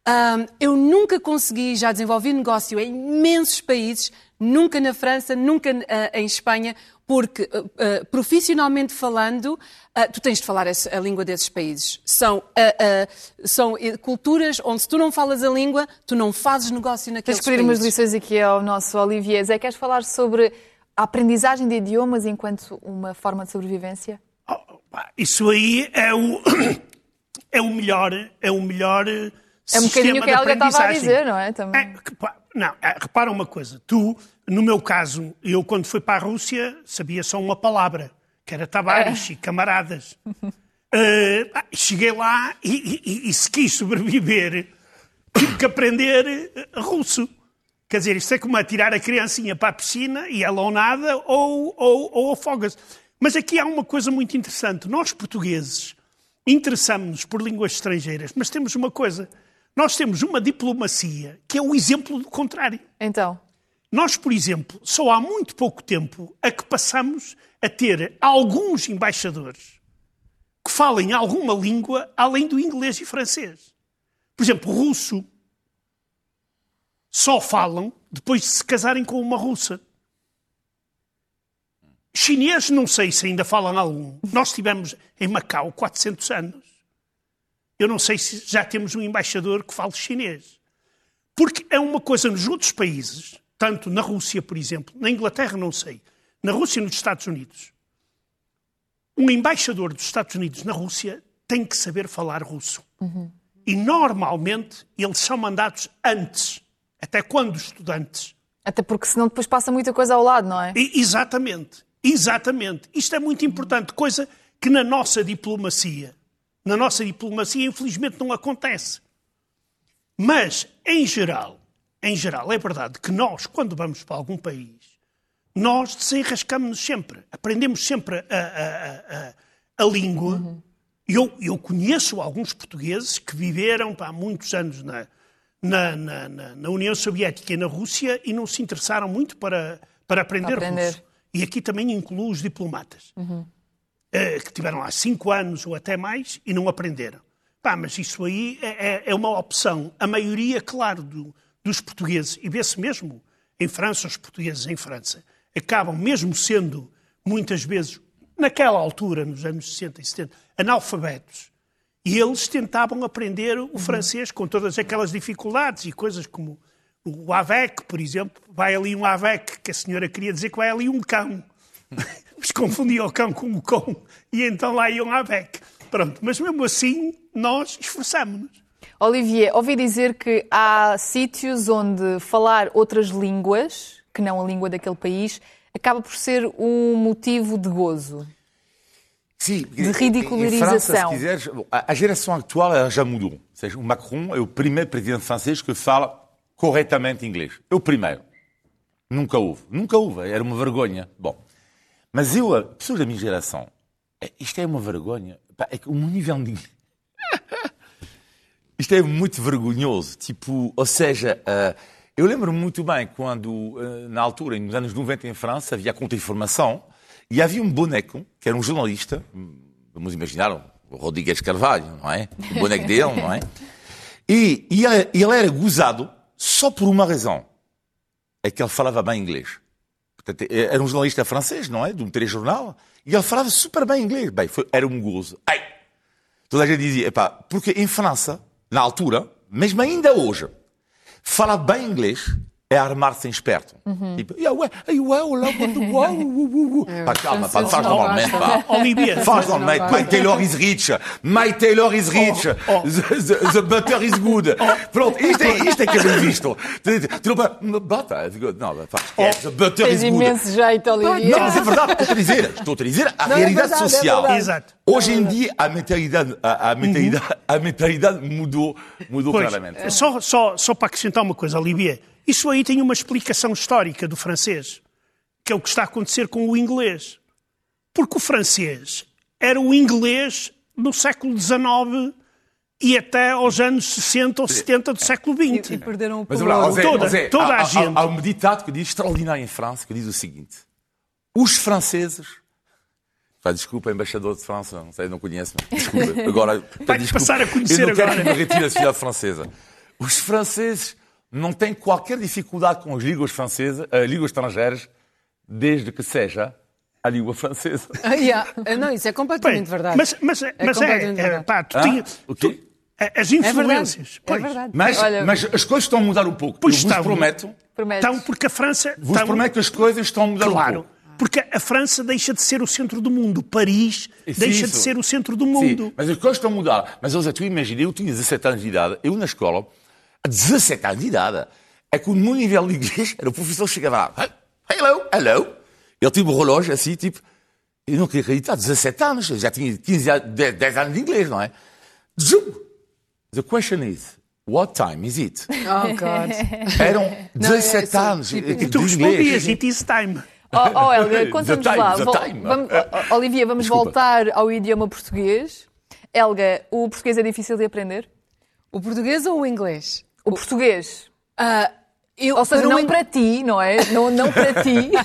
um, eu nunca consegui, já desenvolvi negócio em imensos países, nunca na França, nunca uh, em Espanha, porque uh, uh, profissionalmente falando, tu tens de falar a, a língua desses países. São, são culturas onde se tu não falas a língua, tu não fazes negócio naqueles países. Tens pedir umas lições aqui ao nosso Olivier. Zé, queres falar sobre a aprendizagem de idiomas enquanto uma forma de sobrevivência? Oh, Isso aí é o, [coughs] é o melhor, é o melhor É um sistema bocadinho o que de a Helga estava a aprendizagem. dizer, não é? Também. É, que, pá, não, é, repara uma coisa. Tu, no meu caso, eu quando fui para a Rússia sabia só uma palavra, que era Tavares e camaradas. [laughs] Ah, cheguei lá e, e- e se quis sobreviver, tive que aprender russo. Quer dizer, isto é como atirar a criancinha para a piscina e ela ou nada ou, ou, ou afoga-se. Mas aqui há uma coisa muito interessante. Nós, portugueses, interessamos-nos por línguas estrangeiras, mas temos uma coisa. Nós temos uma diplomacia que é o exemplo do contrário. Então, Nós, por exemplo, só há muito pouco tempo a que passamos a ter alguns embaixadores que falem alguma língua além do inglês e francês. Por exemplo, russo. Só falam depois de se casarem com uma russa. Chinês, não sei se ainda falam algum. Nós tivemos em Macau 400 anos. Eu não sei se já temos um embaixador que fale chinês. Porque é uma coisa nos outros países, tanto na Rússia, por exemplo, na Inglaterra não sei, na Rússia e nos Estados Unidos, um embaixador dos Estados Unidos na Rússia tem que saber falar russo. E normalmente eles são mandados antes, até quando estudantes. até porque senão depois passa muita coisa ao lado, não é? E- exatamente, exatamente. Isto é muito importante, coisa que na nossa diplomacia, na nossa diplomacia, infelizmente não acontece. Mas, em geral, em geral, é verdade que nós, quando vamos para algum país, nós desenrascamos-nos sempre. Aprendemos sempre a, a- a- a- língua. Eu, eu conheço alguns portugueses que viveram há muitos anos na, na, na- na- União Soviética e na Rússia e não se interessaram muito para, para aprender, Para aprender. russo. E aqui também incluo os diplomatas, eh, que tiveram lá cinco anos ou até mais e não aprenderam. Pá, mas isso aí é, é- é uma opção. A maioria, claro, do- dos portugueses, e vê-se mesmo em França, os portugueses em França, acabam mesmo sendo, muitas vezes, naquela altura, nos anos 60 e 70, analfabetos. E eles tentavam aprender o francês com todas aquelas dificuldades e coisas como o avec, por exemplo. Vai ali um avec, que a senhora queria dizer que vai ali um cão. [laughs] Mas confundia o cão com o cão e então lá ia um avec. Pronto, mas mesmo assim nós esforçámos-nos. Olivier, ouvi dizer que há sítios onde falar outras línguas, que não a língua daquele país, acaba por ser um motivo de gozo. Sim, De ridicularização. Em França, se a, geração atual ela já mudou. Ou seja, o Macron é o primeiro presidente francês que fala corretamente inglês. É o primeiro. Nunca houve. Nunca houve. Era uma vergonha. Bom, mas eu, pessoas da minha geração, é- isto é uma vergonha. É que o nível de. [laughs] Isto é muito vergonhoso. Tipo, ou seja, ah, eu lembro muito bem quando, ah, na altura, nos anos 90 em França, havia a contra-informação e havia um boneco, que era um jornalista, vamos imaginar, o Rodrigues Carvalho, não é? O boneco dele, não é? E, e ele era gozado só por uma razão. É que ele falava bem inglês. Portanto, era um jornalista francês, não é? De um telejornal. E ele falava super bem inglês. Bem, foi- era um gozo. Ai, Toda a gente dizia, epá, porque em França, na altura, mesmo ainda hoje, falar bem inglês é armar-se em esperto. Tipo, yeah, ué, ai, ué, olá, uau, uh, uh. Pá, calma, pá, faz normalmente, gostam. pá. Olivia, [laughs] Faz normalmente. My Taylor is rich. My Taylor is rich. Oh, oh. The, the- butter is good. Pronto, isto é, isto é que é bem visto. Tu- tu não good. Não, faz. esquece. The butter Tens is good. imenso jeito, Olivier. Não, mas é verdade, estou a dizer, estou a dizer a Não, é realidade verdade, é social. verdade. Exato. Hoje em dia a mentalidade, a, a mentalidade, a mentalidade mudou, mudou Pois, claramente. Só, só, só para acrescentar uma coisa, Olivier. Isso aí tem uma explicação histórica do francês, que é o que está a acontecer com o inglês. Porque o francês era o inglês do século XIX e até aos anos 60 ou 70 do século XX. E perderam o Mas, pudor. olha, José, Toda- José, toda há, a há- gente. Há um ditado que diz extraordinário em França, que diz o seguinte: os franceses. Pá, desculpa, embaixador de França, não sei, não conheço. mas Desculpa. [laughs] Agora, Vai desculpa, passar a conhecer eu não quero agora. que me retire a cidade francesa. Os franceses não têm qualquer dificuldade com as línguas francesas, as línguas estrangeiras, desde que seja a língua francesa. [laughs] Ah, yeah. Ah, Não, isso é Bem, completamente verdade. Mas, mas, é, mas é, completamente é, verdade. pá, tu Ah, tinha- o quê? tu- as É influências. verdade. É pois. verdade. Mas, Olha- mas as coisas estão a mudar um pouco. Pois eu vos estavam. prometo, Prometes. Então, porque a França. Vos então, prometo que as coisas estão a mudar um Claro. pouco. Porque a França deixa de ser o centro do mundo. Paris Isso, deixa de isso. ser o centro do Sim, mundo. mas as coisas estão a mudar. Mas, José, tu imagina, eu tinha 17 anos de idade, eu na escola, a 17 anos de idade, é que o meu nível de inglês, era o professor chegava lá, hello, hello. Ele tinha um relógio assim, tipo, eu não queria acreditar, 17 anos, eu já tinha 15, anos- 10, 10 anos de inglês, não é? Zoom! The question is, what time is it? Oh, God. [laughs] Eram Não, é 17 só anos tipo- eh, E tu respondias, it is time. Oh, oh [laughs] Helga, conta-nos lá. Vol- time. vamos- oh, Olivia, vamos Desculpa. voltar ao idioma português. Helga, o português é difícil de aprender? O português ou o inglês? O português. Ah, eu, Ou seja, não para ti, não é? Não, não para ti. [laughs]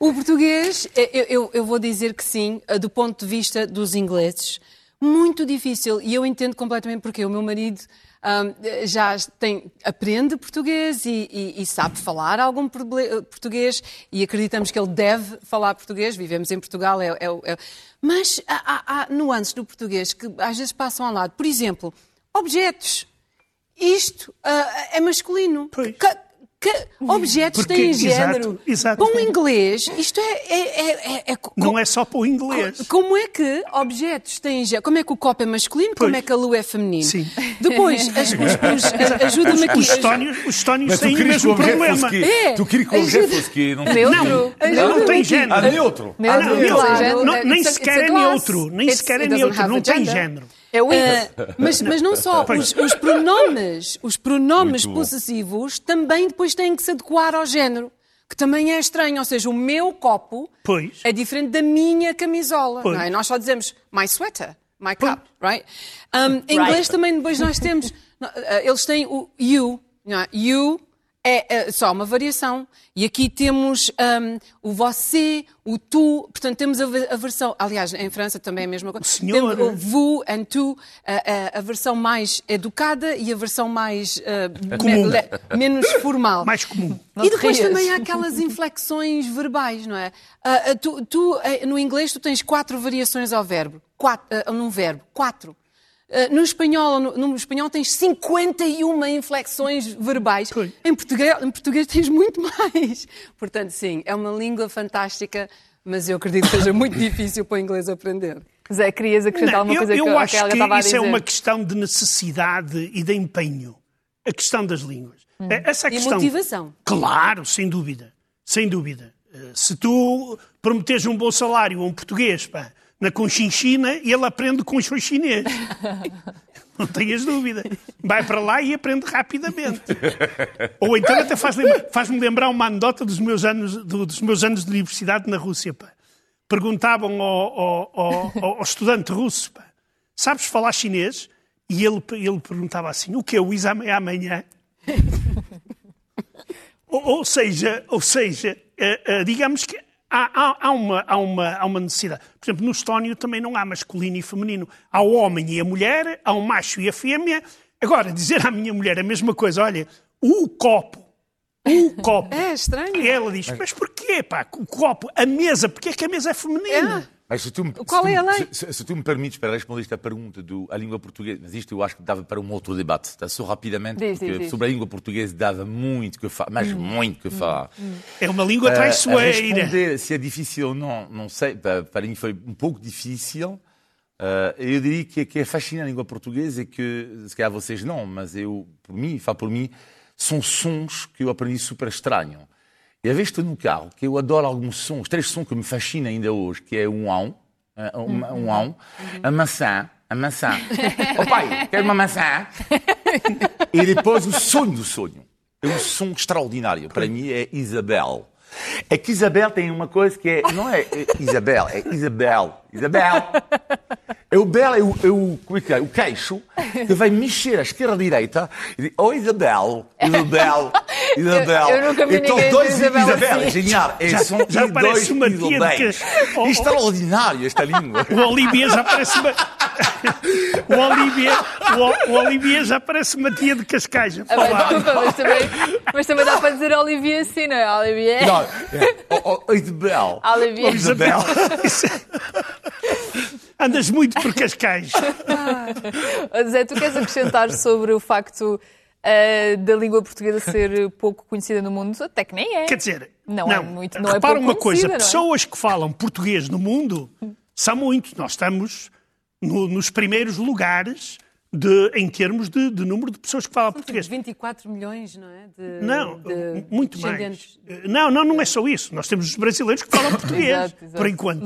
O português, eh, eu, eu- eu vou dizer que sim, eh, do ponto de vista dos ingleses, muito difícil. E eu entendo completamente porque o meu marido ahm, eh, já tem, aprende português e, e- e sabe falar algum eh, português e acreditamos que ele deve falar português. Vivemos em Portugal, é, é, é- mas há, há- há nuances do português que às vezes passam ao lado. Por exemplo, objetos. Isto ah, é masculino. Pois. Que- que objetos Porque- têm exato, género. exato. Com o inglês, isto é. é- é- é- é Não é só para o inglês. Como é que objetos têm género? Como é que o copo é masculino? Como Pois. é que a lua é feminino? Sim. Depois, as- os- os- ajuda-me aqui. Os estónios, os estónios têm o que mesmo problema. É. Tu querias que o objeto fosse quê? Não Neutro. Não, não tem género. Ah, neutro. Ah, não, Neutro. nem sequer é neutro. Nem sequer é neutro. Não tem género. É o Ah, mas, mas não só, [laughs] os, os pronomes, os pronomes Muito bom. possessivos também depois têm que se adequar ao género, que também é estranho. Ou seja, o meu copo Pois. é diferente da minha camisola. Pois. Não é? Nós só dizemos my sweater, my cup, right? Um, em inglês também depois nós temos, [laughs] uh, eles têm o you, não é? you é, é só uma variação. E aqui temos um, o você, o tu, portanto temos a, a versão, aliás, em França também é a mesma coisa. senhor. Temos o vous and tu, a, a- a versão mais educada e a versão mais uh, Comum. me- le- menos formal. [laughs] Mais comum. E depois também há aquelas inflexões verbais, não é? Ah, tu, tu, eh, no inglês tu tens quatro variações ao verbo, quatro, ah, num verbo, quatro. Ah, no espanhol, no, no espanhol tens 51 inflexões verbais. Em português, em português tens muito mais. Portanto, sim, é uma língua fantástica, mas eu acredito que seja muito difícil para o inglês aprender. Zé, querias acrescentar alguma eu coisa eu que, a acho Helga que estava a isso dizer? é uma questão de necessidade e de empenho. A questão das línguas. Essa é a E questão. motivação. Claro, sem dúvida. Sem dúvida. Eh, Se tu prometeres um bom salário a um português pá, na Conchinchina, ele aprende com o chinês. [laughs] Não tenhas dúvida. Vai para lá e aprende rapidamente. Ou então até faz lembra- faz-me lembrar uma anedota dos meus anos, do- dos meus anos de universidade na Rússia. Pá. Perguntavam ao, ao- ao- ao- estudante russo, pá, sabes falar chinês? E ele, ele perguntava assim, o que o exame é amanhã? [laughs] Ou, ou seja, ou seja eh, eh, digamos que há, há- há uma, há, uma, há uma necessidade. Por exemplo, no estónio também não há masculino e feminino. Há o homem e a mulher, há o macho e a fêmea. Agora, dizer à minha mulher a mesma coisa, olha, o copo, o copo. [laughs] É estranho. E ela diz, mas porquê, pá, o copo, a mesa, porquê é que a mesa é feminina? Mas se tu, me- Qual se tu é a lei? Se, se- se tu me permites para responder esta pergunta do a língua portuguesa, mas isto eu acho que dava para um outro debate, tá? só rapidamente, Diz, porque diz, diz. sobre a língua portuguesa dava muito que falar, mas muito que falar. É uma língua Eh, traiçoeira. responder se é difícil ou não, não sei, para, para mim foi um pouco difícil. Eh, eu diria que, que é fascinante a língua portuguesa e que, se calhar vocês não, mas eu, por mim, falo por mim, são sons que eu aprendi super estranho. E às vezes estou no carro, que eu adoro alguns sons, três sons que me fascinam ainda hoje, que é um ão, eh, um, um ão, a maçã, a maçã. [laughs] oh pai, quer uma maçã? E depois o sonho do sonho. É um som extraordinário. Para mim é Isabel. É que Isabel tem uma coisa que é, não é é Isabel, é Isabel. Isabel. É o belo, é o, é o, como é que é? o queixo que vai mexer à esquerda à direita e diz, oh Isabel, Isabel, [laughs] Isabel. Eu- eu nunca vi então ninguém dois Isabel Isabel, assim. é genial. É, Já- são já e parece dois uma tia de que-. Extraordinário esta língua. O Olivia já parece uma. O, Olivia, o, o Olivia já parece uma tia de Cascais. Ah, mas, desculpa, mas também, mas também dá para dizer Olivia assim, não é? Olivia. Não, é, oh, oh, Isabel. Olivia. Isabel. Andas muito por Cascais. Zé, tu queres acrescentar sobre o facto uh, da língua portuguesa ser pouco conhecida no mundo, até que nem é. Quer dizer, não, não é muito. Não repara é uma coisa: é? pessoas que falam português no mundo são muitos. Nós estamos no, nos primeiros lugares de, em termos de, de, número de pessoas que falam português. 24 milhões, não é? De, não, de muito mais. Não, não, não é só isso. Nós temos os brasileiros que falam [laughs] português, exato, exato. por enquanto.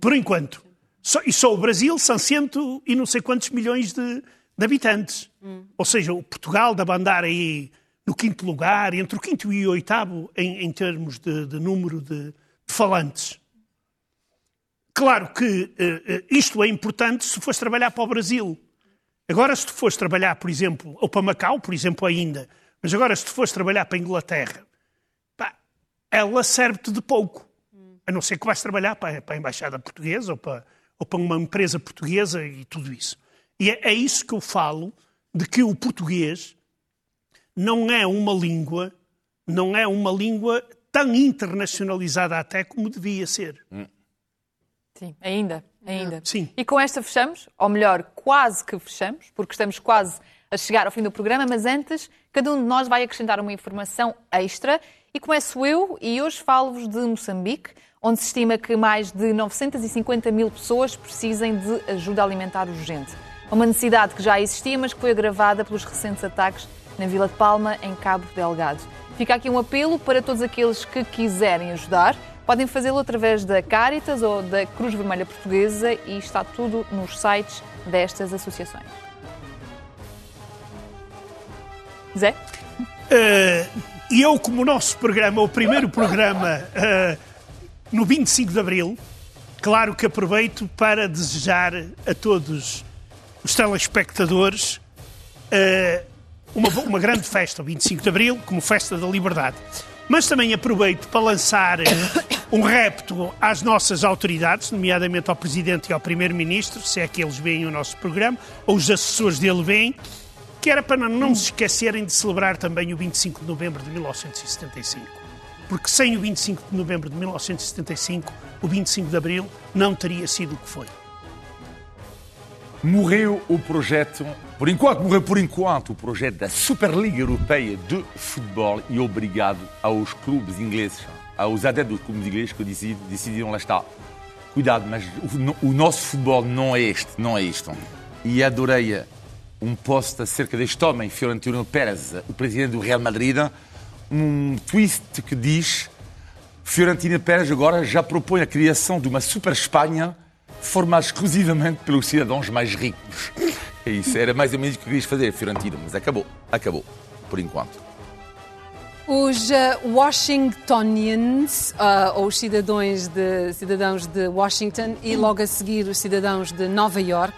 Por enquanto. Só, e só o Brasil são cento e não sei quantos milhões de, habitantes. Hum. Ou seja, o Portugal deve andar aí no quinto lugar, entre o quinto e o oitavo, em, em termos de, número de, falantes. Claro que uh, isto é importante se fores trabalhar para o Brasil. Agora, se tu fores trabalhar, por exemplo, ou para Macau, por exemplo, ainda, mas agora, se tu fores trabalhar para a Inglaterra, pá, ela serve-te de pouco. A não ser que vais trabalhar para, para a Embaixada Portuguesa ou para, ou para uma empresa portuguesa e tudo isso. E é, é isso que eu falo de que o português não é uma língua, não é uma língua tão internacionalizada até como devia ser. Sim, ainda, ainda. Sim. E com esta fechamos, ou melhor, quase que fechamos, porque estamos quase a chegar ao fim do programa, mas antes, cada um de nós vai acrescentar uma informação extra e começo eu e hoje falo-vos de Moçambique, onde se estima que mais de 950 mil pessoas precisem de ajuda alimentar urgente. Uma necessidade que já existia, mas que foi agravada pelos recentes ataques na Vila de Palma, em Cabo Delgado. Fica aqui um apelo para todos aqueles que quiserem ajudar. Podem fazê-lo através da Caritas ou da Cruz Vermelha Portuguesa e está tudo nos sites destas associações. Zé? Uh, eu, como o nosso programa, o primeiro programa uh, no 25 de Abril, claro que aproveito para desejar a todos os telespectadores uh, uma, uma grande festa, o 25 de Abril, como Festa da Liberdade. Mas também aproveito para lançar um repto às nossas autoridades, nomeadamente ao Presidente e ao Primeiro-Ministro, se é que eles veem o nosso programa, ou os assessores dele veem, que era para não se esquecerem de celebrar também o 25 de novembro de 1975. Porque sem o 25 de novembro de 1975, o 25 de abril não teria sido o que foi. Morreu o projeto, por enquanto, morreu por enquanto o projeto da Superliga Europeia de Futebol e obrigado aos clubes ingleses, aos adeptos dos clubes ingleses que decidiram lá estar. Cuidado, mas o, o nosso futebol não é este, não é isto. E adorei um post acerca deste homem, Fiorentino Pérez, o presidente do Real Madrid, um twist que diz Fiorentina Pérez agora já propõe a criação de uma Super Espanha formada exclusivamente pelos cidadãos mais ricos. É isso, era mais ou menos o que querias fazer, Fiorentino, mas acabou, acabou, por enquanto. Os uh, Washingtonians, uh, ou os cidadãos de, cidadãos de Washington, e logo a seguir os cidadãos de Nova York,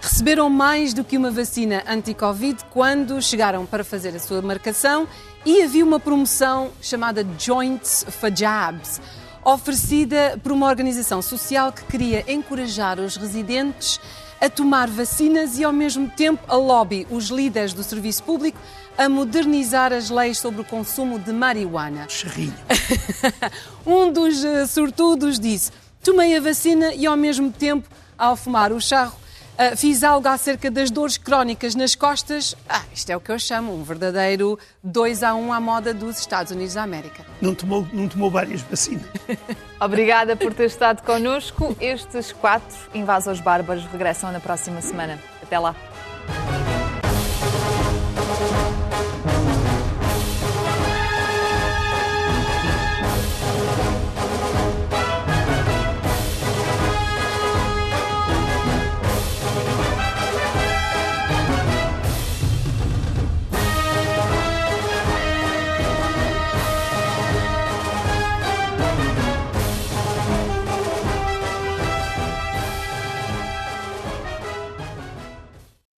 receberam mais do que uma vacina anti-Covid quando chegaram para fazer a sua marcação e havia uma promoção chamada Joints for Jabs oferecida por uma organização social que queria encorajar os residentes tomar vacinas e, ao mesmo tempo, a lobby os líderes do serviço público a modernizar as leis sobre o consumo de marihuana. Charrinho. [laughs] um dos uh, sortudos disse: Tomei a vacina e, ao mesmo tempo, ao fumar o charro, Uh, fiz algo acerca das dores crónicas nas costas. Ah, isto é o que eu chamo um verdadeiro 2 a 1 um à moda dos Estados Unidos da América. Não tomou, não tomou várias vacinas. [laughs] Obrigada por ter estado connosco. Estes quatro invasores bárbaros regressam na próxima semana. Até lá.